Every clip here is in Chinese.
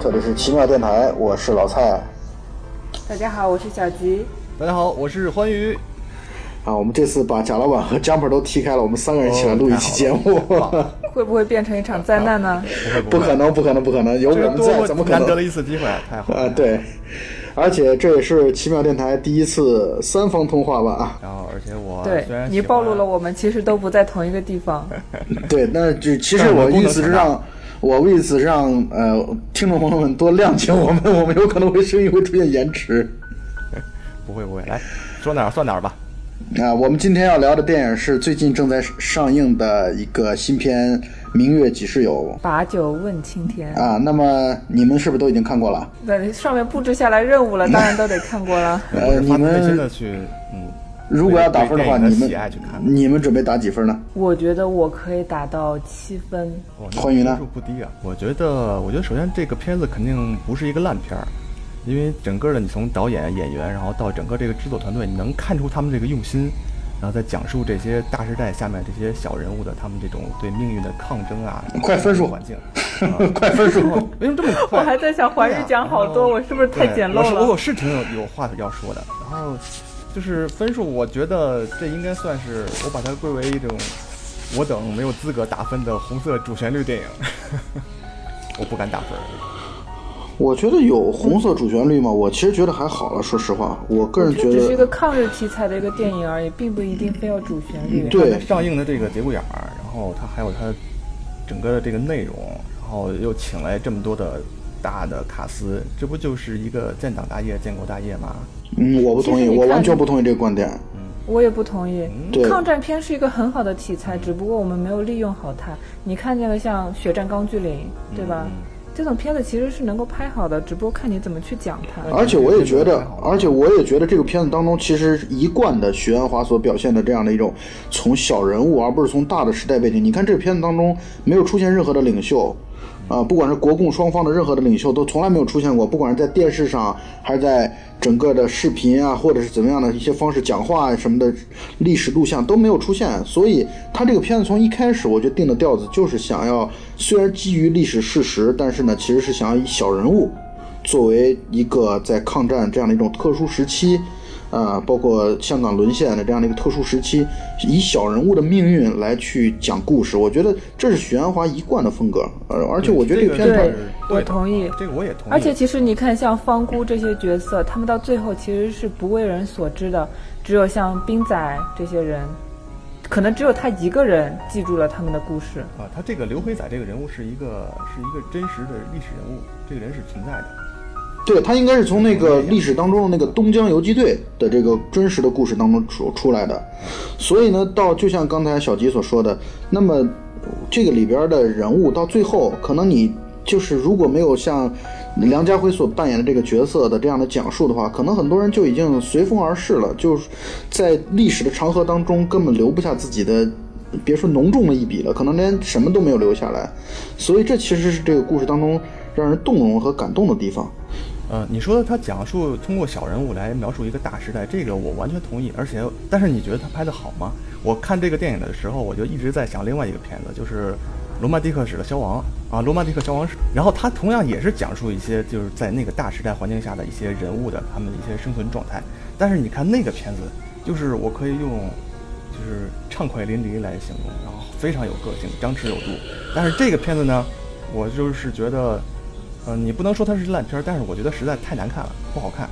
这里是奇妙电台，我是老蔡。大家好，我是小吉。大家好，我是欢愉。啊，我们这次把贾老板和 Jumper 都踢开了，我们三个人一起来录一期节目，会不会变成一场灾难呢？不可能，不可能，不可能，有我们在，怎么可能？难得的一次机会，太好了。啊，对，而且这也是奇妙电台第一次三方通话吧？啊然后，而且我对你暴露了我们其实都不在同一个地方。对，那就其实我意思是让，我为此让呃听众朋友们多谅解我们，我们有可能会声音会出现延迟。不会不会，来说哪儿算哪儿吧。啊，我们今天要聊的电影是最近正在上映的一个新片《明月几时有》。把酒问青天啊，那么你们是不是都已经看过了？对，上面布置下来任务了，当然都得看过了。呃，你们真的去，嗯，如果要打分的话，你们去看，你们准备打几分呢？我觉得我可以打到七分。欢愉呢？分数不低啊。我觉得，我觉得首先这个片子肯定不是一个烂片儿。因为整个的，你从导演、演员，然后到整个这个制作团队，你能看出他们这个用心，然后再讲述这些大时代下面这些小人物的他们这种对命运的抗争啊。快分数环境，快分数！为什么这么快？我还在想，怀玉讲好多，我是不是太简陋了？我我是挺有有话要说的。然后就是分数，我觉得这应该算是我把它归为一种我等没有资格打分的红色主旋律电影。我不敢打分。我觉得有红色主旋律吗？我其实觉得还好了。说实话，我个人觉得只是一个抗日题材的一个电影而已，并不一定非要主旋律。对，上映的这个节骨眼儿，然后它还有它整个的这个内容，然后又请来这么多的大的卡司，这不就是一个建党大业、建国大业吗？嗯，我不同意，我完全不同意这个观点。嗯，我也不同意。对，抗战片是一个很好的题材，只不过我们没有利用好它。你看那个像《血战钢锯岭》，对吧？这种片子其实是能够拍好的，只不过看你怎么去讲它。而且我也觉得，而且我也觉得这个片子当中，其实一贯的徐安华所表现的这样的一种从小人物，而不是从大的时代背景。你看这个片子当中没有出现任何的领袖。啊，不管是国共双方的任何的领袖，都从来没有出现过。不管是在电视上，还是在整个的视频啊，或者是怎么样的一些方式讲话什么的，历史录像都没有出现。所以，他这个片子从一开始我就定的调子，就是想要虽然基于历史事实，但是呢，其实是想要以小人物作为一个在抗战这样的一种特殊时期。啊，包括香港沦陷的这样的一个特殊时期，以小人物的命运来去讲故事，我觉得这是许鞍华一贯的风格。呃，而且我觉得这个片子，我同意，这个我也同意。而且其实你看，像方姑这些角色，他们到最后其实是不为人所知的，只有像兵仔这些人，可能只有他一个人记住了他们的故事。啊，他这个刘辉仔这个人物是一个是一个真实的历史人物，这个人是存在的。对他应该是从那个历史当中的那个东江游击队的这个真实的故事当中出出来的，所以呢，到就像刚才小吉所说的，那么这个里边的人物到最后，可能你就是如果没有像梁家辉所扮演的这个角色的这样的讲述的话，可能很多人就已经随风而逝了，就是在历史的长河当中根本留不下自己的，别说浓重的一笔了，可能连什么都没有留下来，所以这其实是这个故事当中让人动容和感动的地方。呃，你说他讲述通过小人物来描述一个大时代，这个我完全同意。而且，但是你觉得他拍的好吗？我看这个电影的时候，我就一直在想另外一个片子，就是《罗曼蒂克史的消亡》啊，《罗曼蒂克消亡史》。然后他同样也是讲述一些就是在那个大时代环境下的一些人物的他们的一些生存状态。但是你看那个片子，就是我可以用就是畅快淋漓来形容，然后非常有个性，张弛有度。但是这个片子呢，我就是觉得。嗯，你不能说它是烂片，但是我觉得实在太难看了，不好看。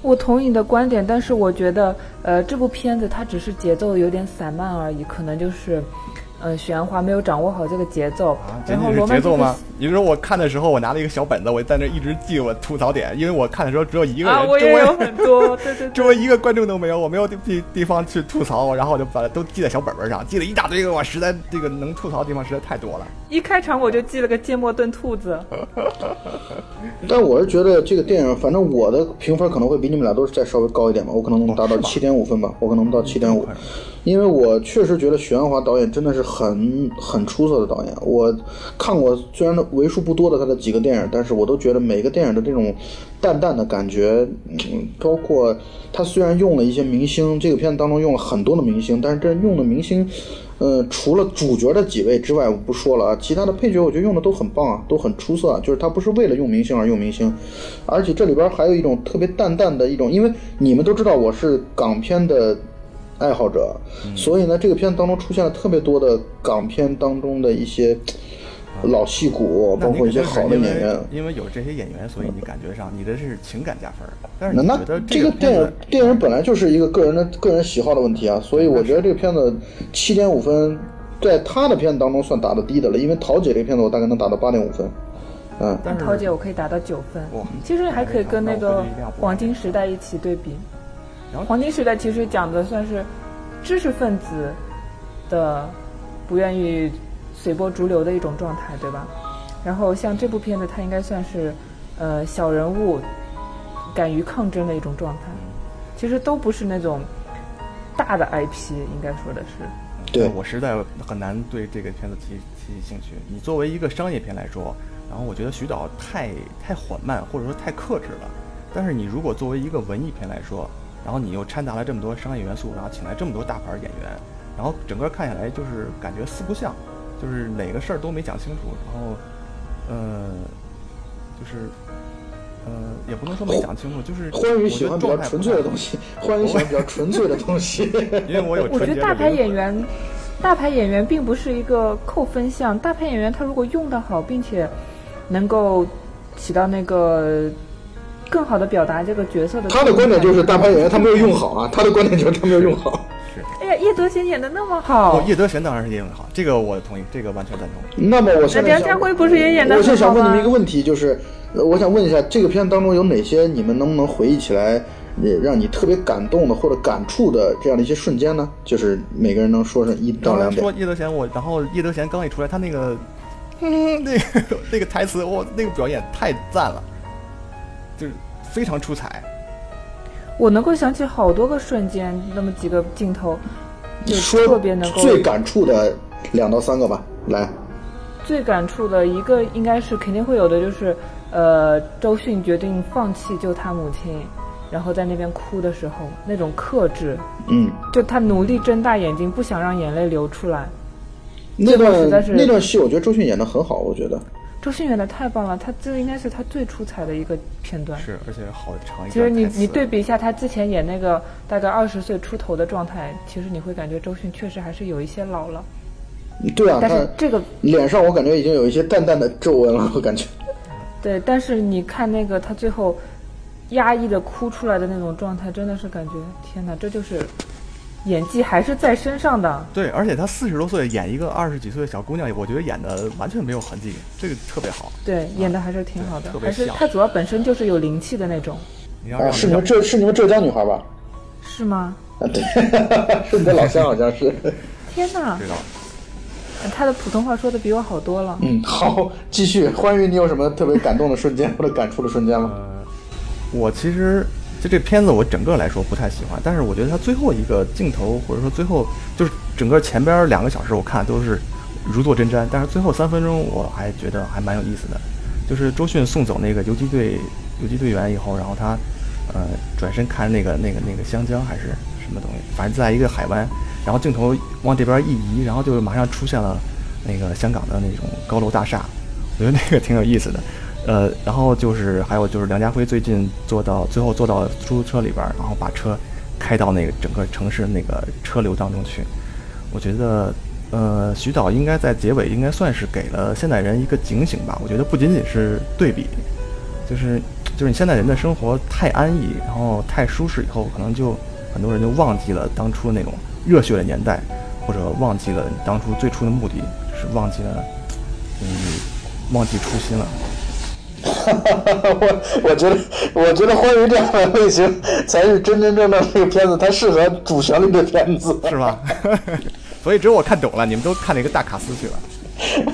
我同意你的观点，但是我觉得，呃，这部片子它只是节奏有点散漫而已，可能就是。呃，许鞍华没有掌握好这个节奏，然后罗节奏吗？你说我看的时候，我拿了一个小本子，我在那一直记我吐槽点，因为我看的时候只有一个人，我也有很多，对对，周围一个观众都没有，我没有地地方去吐槽，然后我就把它都记在小本本上，记了一大堆，我实在这个能吐槽的地方实在太多了。一开场我就记了个芥末炖兔子。但我是觉得这个电影，反正我的评分可能会比你们俩都是再稍微高一点吧，我可能能达到七点五分吧，我可能到七点五，因为我确实觉得许鞍华导演真的是。很很出色的导演。我看过虽然为数不多的他的几个电影，但是我都觉得每个电影的这种淡淡的感觉，嗯，包括他虽然用了一些明星，这个片子当中用了很多的明星，但是这用的明星，呃，除了主角的几位之外，我不说了啊，其他的配角我觉得用的都很棒啊，都很出色。就是他不是为了用明星而用明星，而且这里边还有一种特别淡淡的一种，因为你们都知道我是港片的。爱好者，所以呢，这个片子当中出现了特别多的港片当中的一些老戏骨，包括一些好的演员。因为有这些演员，所以你感觉上你的是情感加分。但是那这个电影电影本来就是一个个人的个人喜好的问题啊，所以我觉得这个片子七点五分，在他的片子当中算打的低的了。因为桃姐这个片子我大概能打到八点五分，嗯，但是桃姐我可以打到九分，其实还可以跟那个黄金时代一起对比。黄金时代其实讲的算是知识分子的不愿意随波逐流的一种状态，对吧？然后像这部片子，它应该算是呃小人物敢于抗争的一种状态。其实都不是那种大的 IP，应该说的是。对我实在很难对这个片子提提起兴趣。你作为一个商业片来说，然后我觉得徐导太太缓慢，或者说太克制了。但是你如果作为一个文艺片来说，然后你又掺杂了这么多商业元素，然后请来这么多大牌演员，然后整个看下来就是感觉四不像，就是哪个事儿都没讲清楚，然后，呃，就是，呃，也不能说没讲清楚，就是欢愉喜欢比较纯粹的东西，欢愉喜欢比较纯粹的东西，因为我有。我觉得大牌演员，大牌演员并不是一个扣分项，大牌演员他如果用得好，并且能够起到那个。更好的表达这个角色的。他的观点就是大牌演员他没有用好啊，他的观点就是他没有用好。是。哎呀，叶德娴演的那么好。哦，叶德娴当然是演的好，这个我同意，这个完全赞同。那么我现在梁家辉不是也演的我现在想问你们一个问题，就是我想问一下，这个片当中有哪些你们能不能回忆起来，让你特别感动的或者感触的这样的一些瞬间呢？就是每个人能说上一到两点。说叶德娴，我然后叶德娴刚一出来，他那个，嗯，那个那个台词，哇，那个表演太赞了，就是。非常出彩，我能够想起好多个瞬间，那么几个镜头，就特别能够最感触的两到三个吧。来，最感触的一个应该是肯定会有的，就是呃，周迅决定放弃救他母亲，然后在那边哭的时候，那种克制，嗯，就他努力睁大眼睛，不想让眼泪流出来。那段那段戏，我觉得周迅演的很好，我觉得。周迅演的太棒了，他这应该是他最出彩的一个片段。是，而且好长一其实你你对比一下他之前演那个大概二十岁出头的状态，其实你会感觉周迅确实还是有一些老了。对啊，但是这个脸上我感觉已经有一些淡淡的皱纹了，我感觉。对，但是你看那个他最后压抑的哭出来的那种状态，真的是感觉天哪，这就是。演技还是在身上的，对，而且她四十多岁演一个二十几岁的小姑娘，我觉得演的完全没有痕迹，这个特别好。对，演的还是挺好的，还是她主要本身就是有灵气的那种。啊，是你们浙是你们浙江女孩吧？是吗？啊，对，是你的老乡，好像是。天哪！知道。他的普通话说的比我好多了。嗯，好，继续。欢愉，你有什么特别感动的瞬间或者感触的瞬间吗？我其实。就这片子，我整个来说不太喜欢，但是我觉得它最后一个镜头，或者说最后就是整个前边两个小时，我看都是如坐针毡，但是最后三分钟我还觉得还蛮有意思的。就是周迅送走那个游击队游击队员以后，然后他呃转身看那个那个那个香蕉还是什么东西，反正在一个海湾，然后镜头往这边一移，然后就马上出现了那个香港的那种高楼大厦，我觉得那个挺有意思的。呃，然后就是还有就是梁家辉最近坐到最后坐到出租车里边，然后把车开到那个整个城市那个车流当中去。我觉得，呃，徐导应该在结尾应该算是给了现代人一个警醒吧。我觉得不仅仅是对比，就是就是你现代人的生活太安逸，然后太舒适以后，可能就很多人就忘记了当初那种热血的年代，或者忘记了你当初最初的目的，就是忘记了，嗯，忘记初心了。我我觉得，我觉得《欢愉》这样的类型才是真真正正这个片子，它适合主旋律的片子，是吧？所以只有我看懂了，你们都看了一个大卡司去了。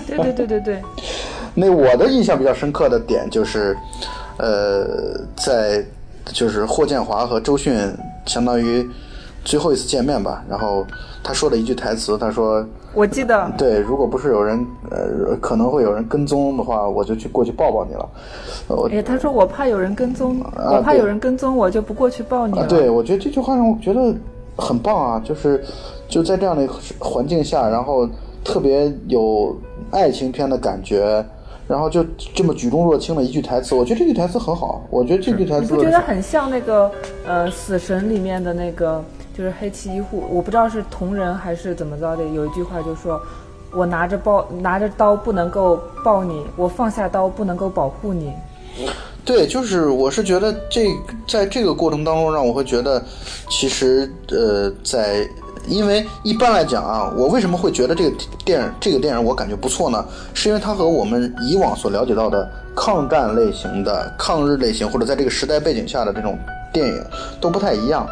对对对对对。那我的印象比较深刻的点就是，呃，在就是霍建华和周迅相当于最后一次见面吧，然后他说了一句台词，他说。我记得，对，如果不是有人，呃，可能会有人跟踪的话，我就去过去抱抱你了。我哎，他说我怕有人跟踪，我怕有人跟踪，我就不过去抱你了。对，我觉得这句话让我觉得很棒啊，就是就在这样的环境下，然后特别有爱情片的感觉，然后就这么举重若轻的一句台词，我觉得这句台词很好，我觉得这句台词你不觉得很像那个呃《死神》里面的那个？就是黑崎一护，我不知道是同人还是怎么着的。有一句话就说：“我拿着包拿着刀不能够抱你，我放下刀不能够保护你。”对，就是我是觉得这在这个过程当中，让我会觉得，其实呃，在因为一般来讲啊，我为什么会觉得这个电影这个电影我感觉不错呢？是因为它和我们以往所了解到的抗战类型的、抗日类型或者在这个时代背景下的这种电影都不太一样。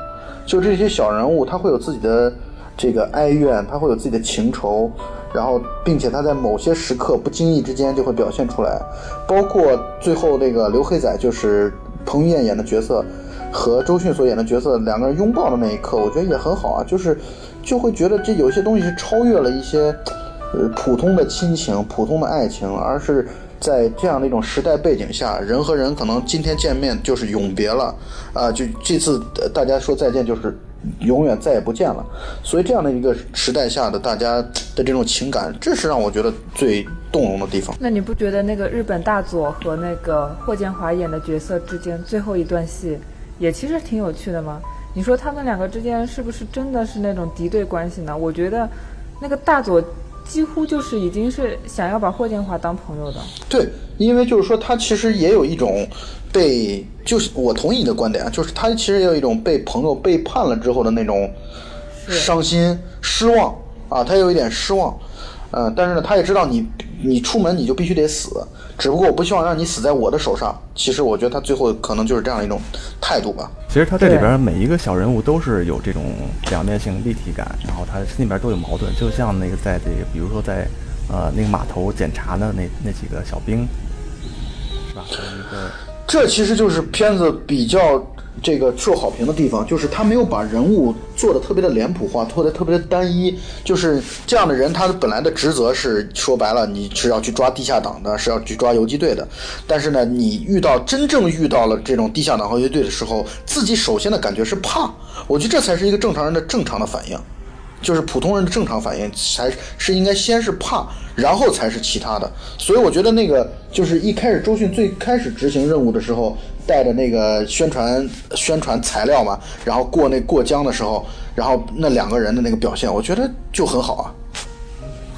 就这些小人物，他会有自己的这个哀怨，他会有自己的情仇，然后，并且他在某些时刻不经意之间就会表现出来。包括最后那个刘黑仔，就是彭于晏演的角色，和周迅所演的角色两个人拥抱的那一刻，我觉得也很好啊。就是就会觉得这有些东西是超越了一些呃普通的亲情、普通的爱情，而是。在这样的一种时代背景下，人和人可能今天见面就是永别了，啊，就这次大家说再见就是永远再也不见了。所以这样的一个时代下的大家的这种情感，这是让我觉得最动容的地方。那你不觉得那个日本大佐和那个霍建华演的角色之间最后一段戏也其实挺有趣的吗？你说他们两个之间是不是真的是那种敌对关系呢？我觉得那个大佐。几乎就是已经是想要把霍建华当朋友的。对，因为就是说他其实也有一种被，就是我同意你的观点啊，就是他其实也有一种被朋友背叛了之后的那种伤心、失望啊，他有一点失望。嗯，但是呢，他也知道你，你出门你就必须得死。只不过我不希望让你死在我的手上。其实我觉得他最后可能就是这样一种态度吧。其实他这里边每一个小人物都是有这种两面性、立体感，然后他心里边都有矛盾。就像那个在这个，比如说在呃那个码头检查的那那几个小兵，是吧？一个，这其实就是片子比较。这个受好评的地方，就是他没有把人物做的特别的脸谱化，做的特别的单一。就是这样的人，他本来的职责是说白了，你是要去抓地下党的，是要去抓游击队的。但是呢，你遇到真正遇到了这种地下党和游击队的时候，自己首先的感觉是怕。我觉得这才是一个正常人的正常的反应。就是普通人的正常反应，才是应该先是怕，然后才是其他的。所以我觉得那个就是一开始周迅最开始执行任务的时候，带着那个宣传宣传材料嘛，然后过那过江的时候，然后那两个人的那个表现，我觉得就很好啊。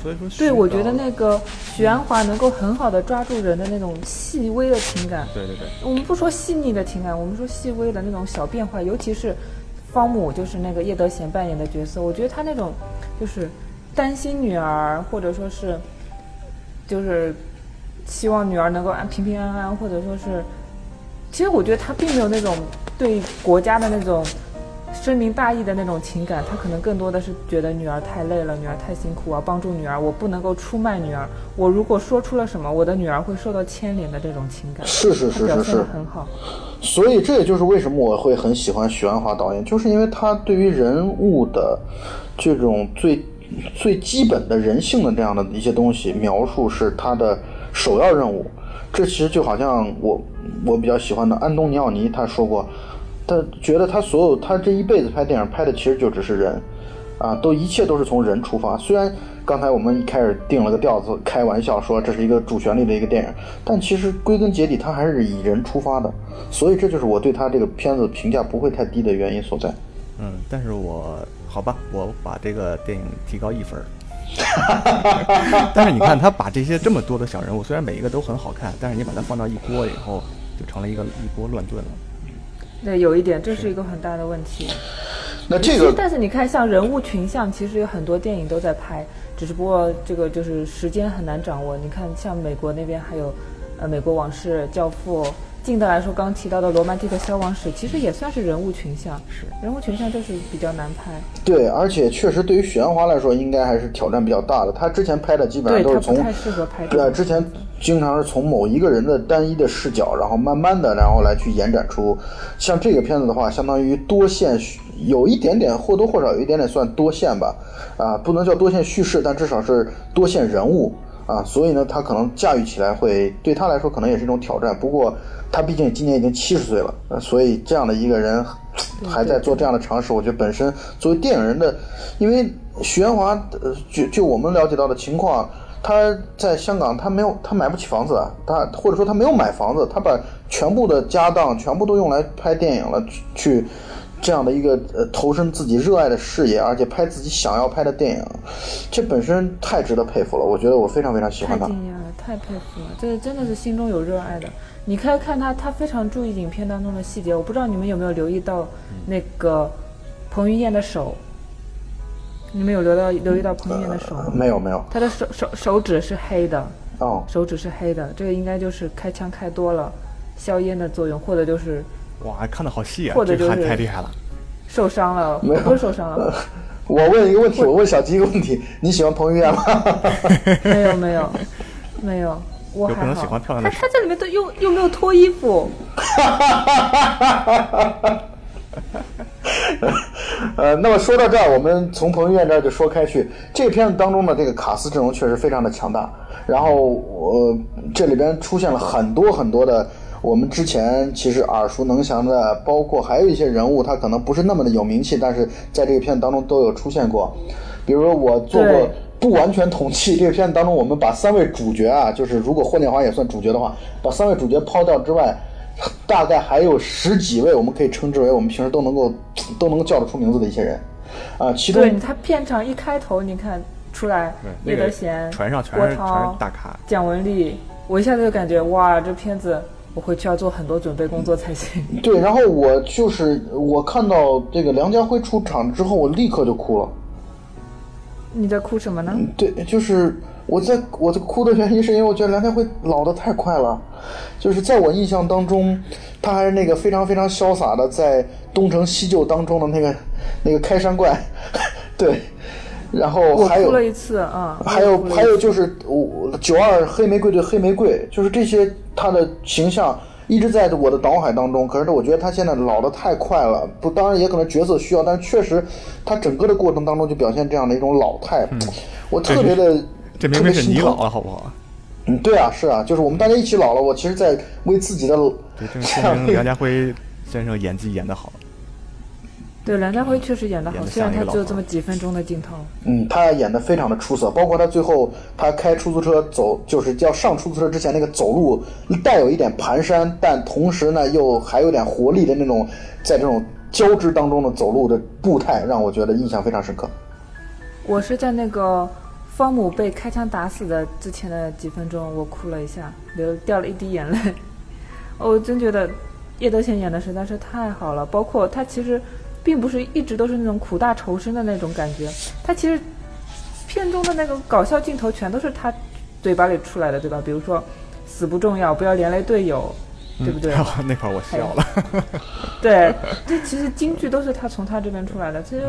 所以说，对，我觉得那个许鞍华能够很好的抓住人的那种细微的情感。对对对。我们不说细腻的情感，我们说细微的那种小变化，尤其是。方母就是那个叶德娴扮演的角色，我觉得他那种就是担心女儿，或者说是就是希望女儿能够安平平安安，或者说是，其实我觉得他并没有那种对国家的那种。深明大义的那种情感，他可能更多的是觉得女儿太累了，女儿太辛苦，我要帮助女儿，我不能够出卖女儿。我如果说出了什么，我的女儿会受到牵连的这种情感。是是是是是，很好。所以这也就是为什么我会很喜欢许鞍华导演，就是因为他对于人物的这种最最基本的人性的这样的一些东西描述是他的首要任务。这其实就好像我我比较喜欢的安东尼奥尼他说过。他觉得他所有他这一辈子拍电影拍的其实就只是人，啊，都一切都是从人出发。虽然刚才我们一开始定了个调子，开玩笑说这是一个主旋律的一个电影，但其实归根结底他还是以人出发的。所以这就是我对他这个片子评价不会太低的原因所在。嗯，但是我好吧，我把这个电影提高一分。但是你看他把这些这么多的小人物，虽然每一个都很好看，但是你把它放到一锅以后，就成了一个一锅乱炖了。对，有一点，这是一个很大的问题。那这个，但是你看，像人物群像，其实有很多电影都在拍，只是不过这个就是时间很难掌握。你看，像美国那边还有，呃，《美国往事》《教父》。近的来说，刚提到的《罗曼蒂克消亡史》其实也算是人物群像，是人物群像就是比较难拍。对，而且确实对于许鞍华来说，应该还是挑战比较大的。他之前拍的基本上都是从太适合拍。对，之前经常是从某一个人的单一的视角，然后慢慢的，然后来去延展出。像这个片子的话，相当于多线有一点点或多或少有一点点算多线吧，啊，不能叫多线叙事，但至少是多线人物啊，所以呢，他可能驾驭起来会对他来说可能也是一种挑战。不过他毕竟今年已经七十岁了，所以这样的一个人还在做这样的尝试，我觉得本身作为电影人的，因为许鞍华，呃，就就我们了解到的情况。他在香港，他没有，他买不起房子啊，他或者说他没有买房子，他把全部的家当全部都用来拍电影了，去这样的一个呃投身自己热爱的事业，而且拍自己想要拍的电影，这本身太值得佩服了。我觉得我非常非常喜欢他。太惊讶了，太佩服了，这真的是心中有热爱的。你可以看他，他非常注意影片当中的细节。我不知道你们有没有留意到那个彭于晏的手。你们有留到留意到彭于晏的手吗？没有没有，他的手手手指是黑的。哦，手指是黑的，这个应该就是开枪开多了，消烟的作用，或者就是哇，看的好细啊，或者就是太厉害了，受伤了，不是受伤了。我问一个问题，我问小鸡一个问题，你喜欢彭于晏吗？没有没有没有，我还好。他他在里面都又又没有脱衣服。呃，那么说到这儿，我们从彭于晏这儿就说开去。这片子当中的这个卡斯阵容确实非常的强大，然后呃，这里边出现了很多很多的我们之前其实耳熟能详的，包括还有一些人物，他可能不是那么的有名气，但是在这个片子当中都有出现过。比如说我做过不完全统计，这个片子当中我们把三位主角啊，就是如果霍建华也算主角的话，把三位主角抛掉之外。大概还有十几位，我们可以称之为我们平时都能够 都能够叫得出名字的一些人，啊，其中对他片场一开头，你看出来叶德娴、船上全是全是大咖，蒋雯丽，我一下子就感觉哇，这片子我回去要做很多准备工作才行。对，然后我就是我看到这个梁家辉出场之后，我立刻就哭了。你在哭什么呢？对，就是我在我在哭的原因是因为我觉得梁家辉老的太快了。就是在我印象当中，他还是那个非常非常潇洒的，在东成西就当中的那个那个开山怪，对。然后还有了一次啊，还有还有就是我九二黑玫瑰对黑玫瑰，就是这些他的形象一直在我的脑海当中。可是我觉得他现在老的太快了，不，当然也可能角色需要，但是确实他整个的过程当中就表现这样的一种老态，我特别的这明明是你老了，好不好？嗯，对啊，是啊，就是我们大家一起老了。我其实，在为自己的对，这说明梁家辉先生演技演得好。对，梁家辉确实演得好，虽然他只有这么几分钟的镜头。嗯，他演得非常的出色，包括他最后他开出租车走，就是要上出租车之前那个走路带有一点蹒跚，但同时呢又还有点活力的那种，在这种交织当中的走路的步态，让我觉得印象非常深刻。我是在那个。方母被开枪打死的之前的几分钟，我哭了一下，流掉了一滴眼泪。我真觉得叶德娴演的实在是太好了，包括他其实并不是一直都是那种苦大仇深的那种感觉，他其实片中的那个搞笑镜头全都是他嘴巴里出来的，对吧？比如说死不重要，不要连累队友，对不对？那块我笑了。对，这其实京剧都是他从他这边出来的，其实。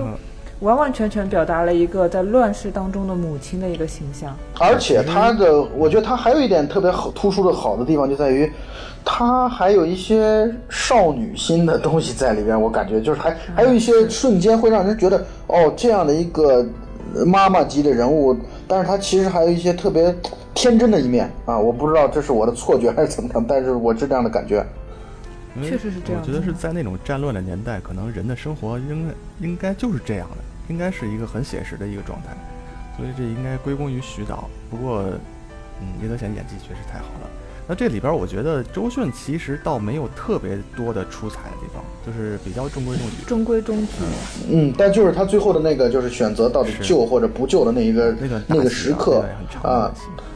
完完全全表达了一个在乱世当中的母亲的一个形象，而且他的，我觉得他还有一点特别好突出的好的地方就在于，他还有一些少女心的东西在里边，我感觉就是还还有一些瞬间会让人觉得哦，这样的一个妈妈级的人物，但是他其实还有一些特别天真的一面啊，我不知道这是我的错觉还是怎么样，但是我是这样的感觉。确实是这样。我觉得是在那种战乱的年代，可能人的生活应应该就是这样的。应该是一个很写实的一个状态，所以这应该归功于徐导。不过，嗯，叶德娴演技确实太好了。那这里边我觉得周迅其实倒没有特别多的出彩的地方，就是比较中规中矩。中规中矩。嗯，但就是他最后的那个，就是选择到底救或者不救的那一个那个时刻啊。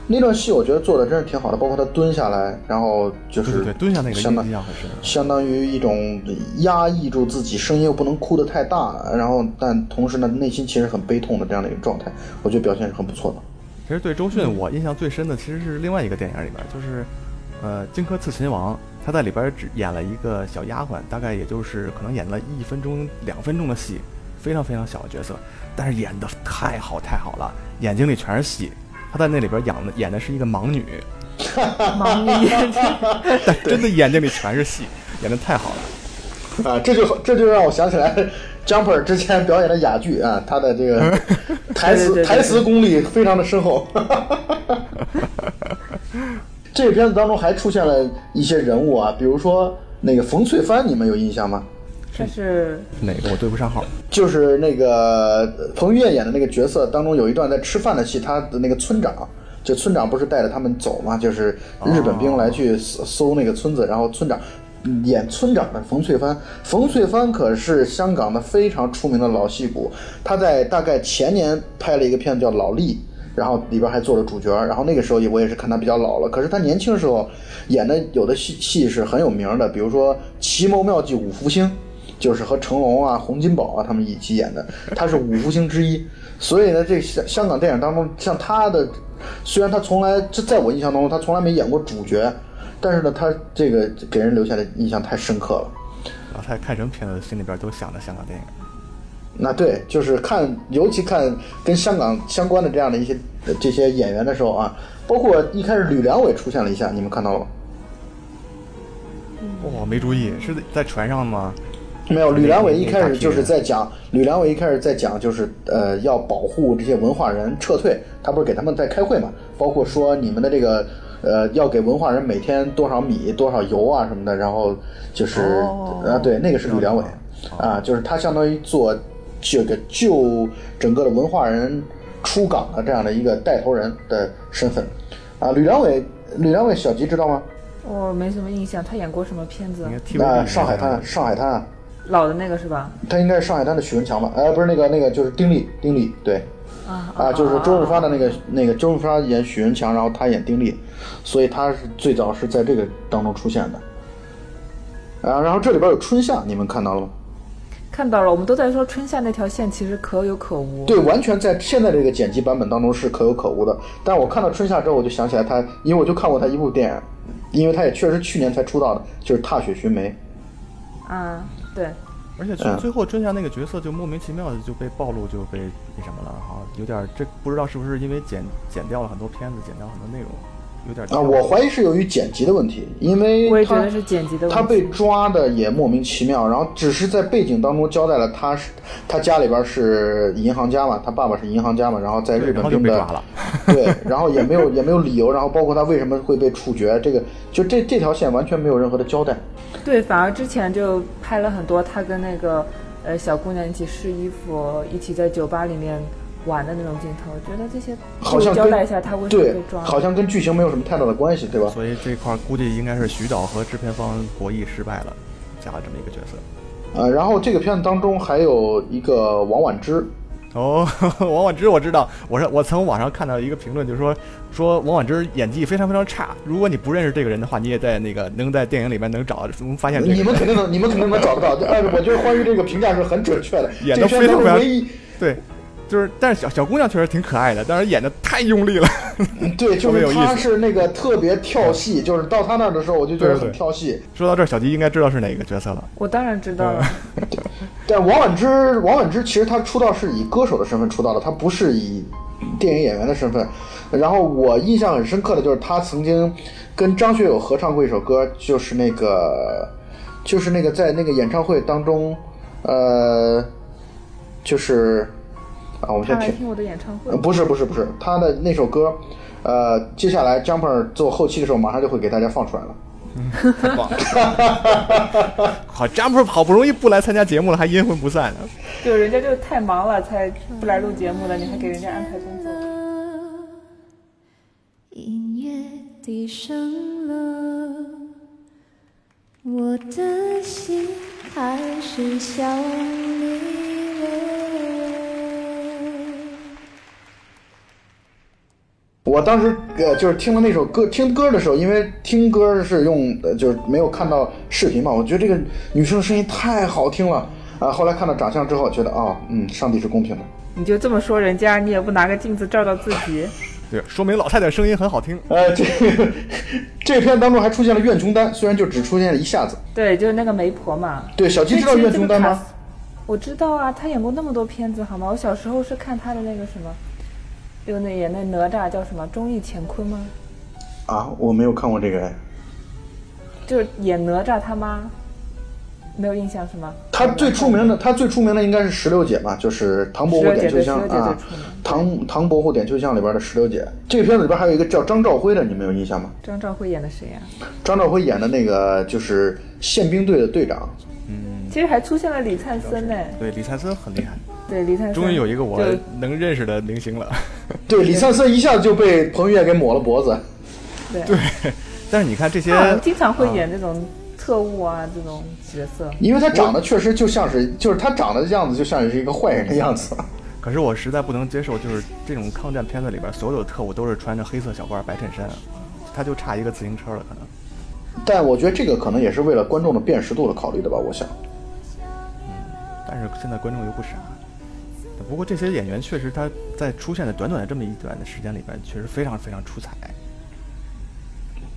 那段戏我觉得做的真是挺好的，包括他蹲下来，然后就是对蹲下那个相当相当于一种压抑住自己声音又不能哭得太大，然后但同时呢内心其实很悲痛的这样的一个状态，我觉得表现是很不错的。其实对周迅我印象最深的其实是另外一个电影里边，就是呃《荆轲刺秦王》，他在里边只演了一个小丫鬟，大概也就是可能演了一分钟两分钟的戏，非常非常小的角色，但是演的太好太好了，眼睛里全是戏。他在那里边演的演的是一个盲女，盲女眼睛，真的眼睛里全是戏，演的太好了啊！这就这就让我想起来，Jumper 之前表演的哑剧啊，他的这个 台词台词功力非常的深厚。这个片子当中还出现了一些人物啊，比如说那个冯翠帆，你们有印象吗？这是哪个？我对不上号。就是那个彭于晏演的那个角色当中有一段在吃饭的戏，他的那个村长，就村长不是带着他们走嘛，就是日本兵来去搜那个村子，然后村长。演村长的冯翠帆，冯翠帆可是香港的非常出名的老戏骨。他在大概前年拍了一个片子叫《老力》，然后里边还做了主角。然后那个时候也我也是看他比较老了，可是他年轻时候演的有的戏戏是很有名的，比如说《奇谋妙计五福星》，就是和成龙啊、洪金宝啊他们一起演的，他是五福星之一。所以呢，这香香港电影当中，像他的，虽然他从来这在我印象当中他从来没演过主角。但是呢，他这个给人留下的印象太深刻了。老太看什么片子，心里边都想着香港电影。那对，就是看，尤其看跟香港相关的这样的一些这些演员的时候啊，包括一开始吕良伟出现了一下，你们看到了吗？哇，没注意，是在船上吗？没有，吕良伟一开始就是在讲，吕良伟一开始在讲，就是呃，要保护这些文化人撤退，他不是给他们在开会嘛？包括说你们的这个。呃，要给文化人每天多少米、多少油啊什么的，然后就是啊，对，那个是吕良伟，啊，就是他相当于做这个救整个的文化人出港的这样的一个带头人的身份，啊，吕良伟，吕良伟，小吉知道吗？我没什么印象，他演过什么片子？那上海滩，上海滩，老的那个是吧？他应该是上海滩的许文强吧？呃，不是那个那个，就是丁力，丁力，对。啊就是周润发的那个那个周润发演许文强，然后他演丁力，所以他是最早是在这个当中出现的。啊，然后这里边有春夏，你们看到了吗？看到了，我们都在说春夏那条线其实可有可无。对，完全在现在这个剪辑版本当中是可有可无的。但我看到春夏之后，我就想起来他，因为我就看过他一部电影，因为他也确实去年才出道的，就是《踏雪寻梅》。啊，对。而且最最后春夏那个角色就莫名其妙的就被暴露，就被那什么了哈，有点这不知道是不是因为剪剪掉了很多片子，剪掉很多内容，有点啊，我怀疑是由于剪辑的问题，因为我也觉得是剪辑的问题。他被抓的也莫名其妙，然后只是在背景当中交代了他是他家里边是银行家嘛，他爸爸是银行家嘛，然后在日本兵的对，然后也没有也没有理由，然后包括他为什么会被处决，这个就这这条线完全没有任何的交代。对，反而之前就拍了很多他跟那个呃小姑娘一起试衣服，一起在酒吧里面玩的那种镜头。我觉得这些好像交代一下他为什么被抓，好像跟剧情没有什么太大的关系，对吧？所以这块估计应该是徐导和制片方博弈失败了，加了这么一个角色。呃，然后这个片子当中还有一个王婉之。哦，王婉之我知道，我是我从网上看到一个评论，就是说说王婉之演技非常非常差。如果你不认识这个人的话，你也在那个能在电影里面能找能发现。你们肯定能，你们肯定能找得到。但是，我觉得关于这个评价是很准确的，演的非常非常对。就是，但是小小姑娘确实挺可爱的，但是演的太用力了。对，就是她是那个特别跳戏，就是到她那儿的时候，我就觉得很跳戏。说到这儿，小迪应该知道是哪个角色了。我当然知道了。但王婉之，王婉之其实她出道是以歌手的身份出道的，她不是以电影演员的身份。然后我印象很深刻的就是她曾经跟张学友合唱过一首歌，就是那个，就是那个在那个演唱会当中，呃，就是。啊，我们先听我的演唱会。不是不是不是，他的那首歌，呃，接下来 Jumper 做后期的时候，马上就会给大家放出来了。好，Jumper 好不容易不来参加节目了，还阴魂不散呢。就人家就太忙了，才不来录节目了，你还给人家安排工作。音乐低声了，我的心还是想你。我当时呃就是听了那首歌，听歌的时候，因为听歌是用呃就是没有看到视频嘛，我觉得这个女生的声音太好听了啊。后来看到长相之后，觉得啊，嗯，上帝是公平的。你就这么说人家，你也不拿个镜子照照自己？对，说明老太太声音很好听。呃，这 这片当中还出现了苑琼丹，虽然就只出现了一下子。对，就是那个媒婆嘛。对，小七知道苑琼丹吗？我知道啊，她演过那么多片子，好吗？我小时候是看她的那个什么。就那演那哪吒叫什么？忠义乾坤吗？啊，我没有看过这个哎。就是演哪吒他妈。没有印象是吗？他最出名的，他最出名的应该是石榴姐嘛，就是唐伯虎点秋香啊，唐唐伯虎点秋香里边的石榴姐。这个片子里边还有一个叫张兆辉的，你们有印象吗？张兆辉演的谁呀？张兆辉演的那个就是宪兵队的队长。嗯，其实还出现了李灿森呢。对，李灿森很厉害。对，李灿森终于有一个我能认识的明星了。对，李灿森一下子就被彭于晏给抹了脖子。对，但是你看这些，经常会演这种。特务啊，这种角色，因为他长得确实就像是，就是他长得样子就像是一个坏人的样子。可是我实在不能接受，就是这种抗战片子里边所有的特务都是穿着黑色小褂、白衬衫，他就差一个自行车了，可能。但我觉得这个可能也是为了观众的辨识度的考虑的吧，我想。嗯，但是现在观众又不傻。不过这些演员确实他在出现的短短的这么一段的时间里边，确实非常非常出彩。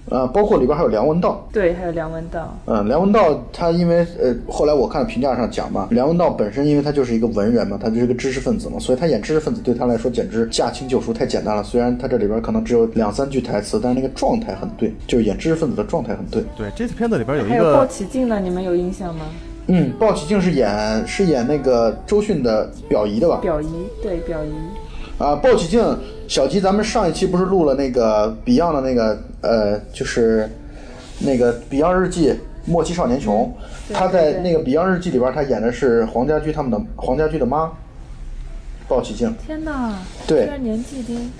呃，包括里边还有梁文道，对，还有梁文道。嗯，梁文道他因为呃，后来我看评价上讲嘛，梁文道本身因为他就是一个文人嘛，他就是一个知识分子嘛，所以他演知识分子对他来说简直驾轻就熟，太简单了。虽然他这里边可能只有两三句台词，但是那个状态很对，就是演知识分子的状态很对。对，这次片子里边有一个。还有鲍起静呢，你们有印象吗？嗯，鲍起静是演是演那个周迅的表姨的吧？表姨，对，表姨。啊，鲍起静，小吉，咱们上一期不是录了那个 Beyond 的那个，呃，就是那个 Beyond 日记《莫欺少年穷》，他在那个 Beyond 日记里边，他演的是黄家驹他们的黄家驹的妈，鲍起静。天哪！对，居然年纪已经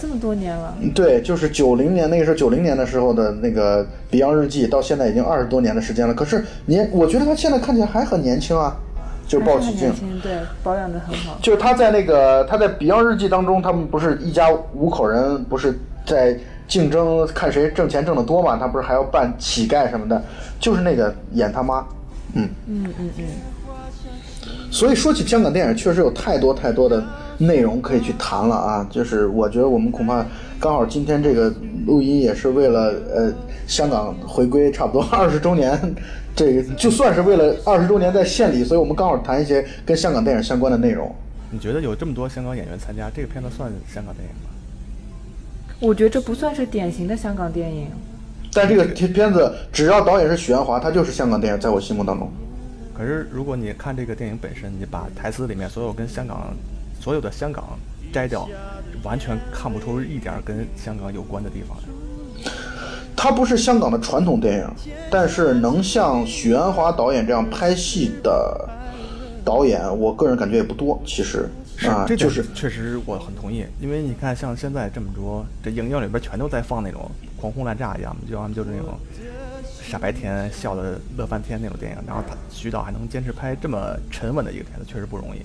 这么多年了。对，就是九零年那个时候，九零年的时候的那个 Beyond 日记，到现在已经二十多年的时间了。可是年，我觉得他现在看起来还很年轻啊。就是鲍起静，对，保养的很好。就是他在那个他在《Beyond 日记》当中，他们不是一家五口人，不是在竞争看谁挣钱挣得多嘛？他不是还要扮乞丐什么的，就是那个演他妈，嗯嗯嗯嗯。所以说起香港电影，确实有太多太多的内容可以去谈了啊！就是我觉得我们恐怕刚好今天这个录音也是为了呃香港回归差不多 二十周年。这个就算是为了 二十周年在献礼，所以我们刚好谈一些跟香港电影相关的内容。你觉得有这么多香港演员参加，这个片子算香港电影吗？我觉得这不算是典型的香港电影。但这个片子只要导演是许鞍华，他就是香港电影，在我心目当中。可是如果你看这个电影本身，你把台词里面所有跟香港所有的香港摘掉，完全看不出一点跟香港有关的地方来。它不是香港的传统电影，但是能像许鞍华导演这样拍戏的导演，我个人感觉也不多。其实啊，这就是确实我很同意，因为你看像现在这么多，这影院里边全都在放那种狂轰滥炸一样，就要么就是那种傻白甜笑的乐翻天那种电影，然后他徐导还能坚持拍这么沉稳的一个片子，确实不容易。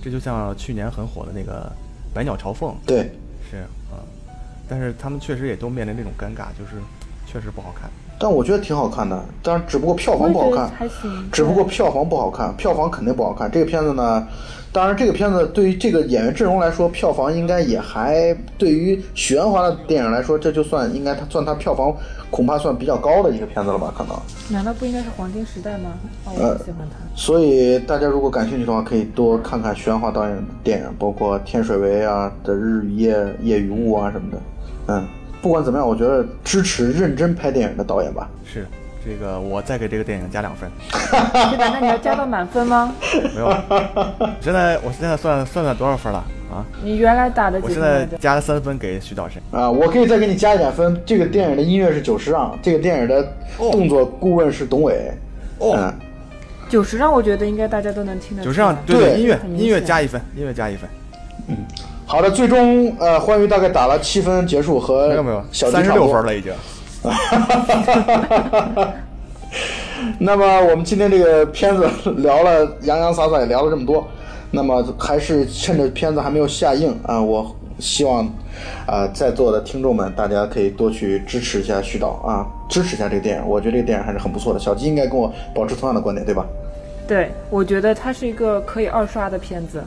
这就像去年很火的那个《百鸟朝凤》，对，是啊，但是他们确实也都面临这种尴尬，就是。确实不好看，但我觉得挺好看的。当然，只不过票房不好看，还行。只不过票房不好看，票房肯定不好看。这个片子呢，当然这个片子对于这个演员阵容来说，票房应该也还对于许鞍华的电影来说，这就算应该他算他票房恐怕算比较高的一个片子了吧？可能。难道不应该是黄金时代吗？哦，我喜欢他。所以大家如果感兴趣的话，可以多看看许鞍华导演的电影，包括天水围啊的《日与夜》《夜与雾》啊什么的，嗯。不管怎么样，我觉得支持认真拍电影的导演吧。是，这个我再给这个电影加两分。对吧？那你要加到满分吗？没有。现在我现在算算算多少分了啊？你原来打的？我现在加了三分给徐导师。啊，我可以再给你加一点分。这个电影的音乐是九十让，这个电影的动作顾问是董伟。哦。九十让，我觉得应该大家都能听得。九十让，对音乐音乐加一分，音乐加一分。嗯。好的，最终呃，欢愉大概打了七分结束，和没有没有小三十六分了已经。那么我们今天这个片子聊了洋洋洒洒也聊了这么多，那么还是趁着片子还没有下映啊，我希望啊在座的听众们大家可以多去支持一下徐导 啊，支持一下这个电影，我觉得这个电影还是很不错的。小鸡应该跟我保持同样的观点，对吧？对，我觉得它是一个可以二刷的片子。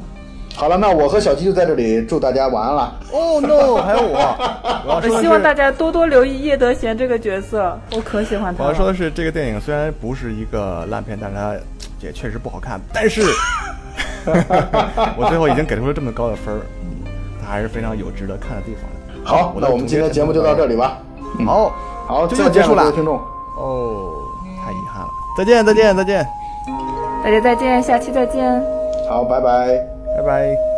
好了，那我和小七就在这里祝大家晚安了。哦 no，还有我，我希望大家多多留意叶德娴这个角色，我可喜欢他。我要说的是，这个电影虽然不是一个烂片，但是它也确实不好看。但是，我最后已经给出了这么高的分儿，它还是非常有值得看的地方的。好，那我们今天节目就到这里吧。好，好，就要结束了，听众。哦，太遗憾了。再见，再见，再见。大家再见，下期再见。好，拜拜，拜拜。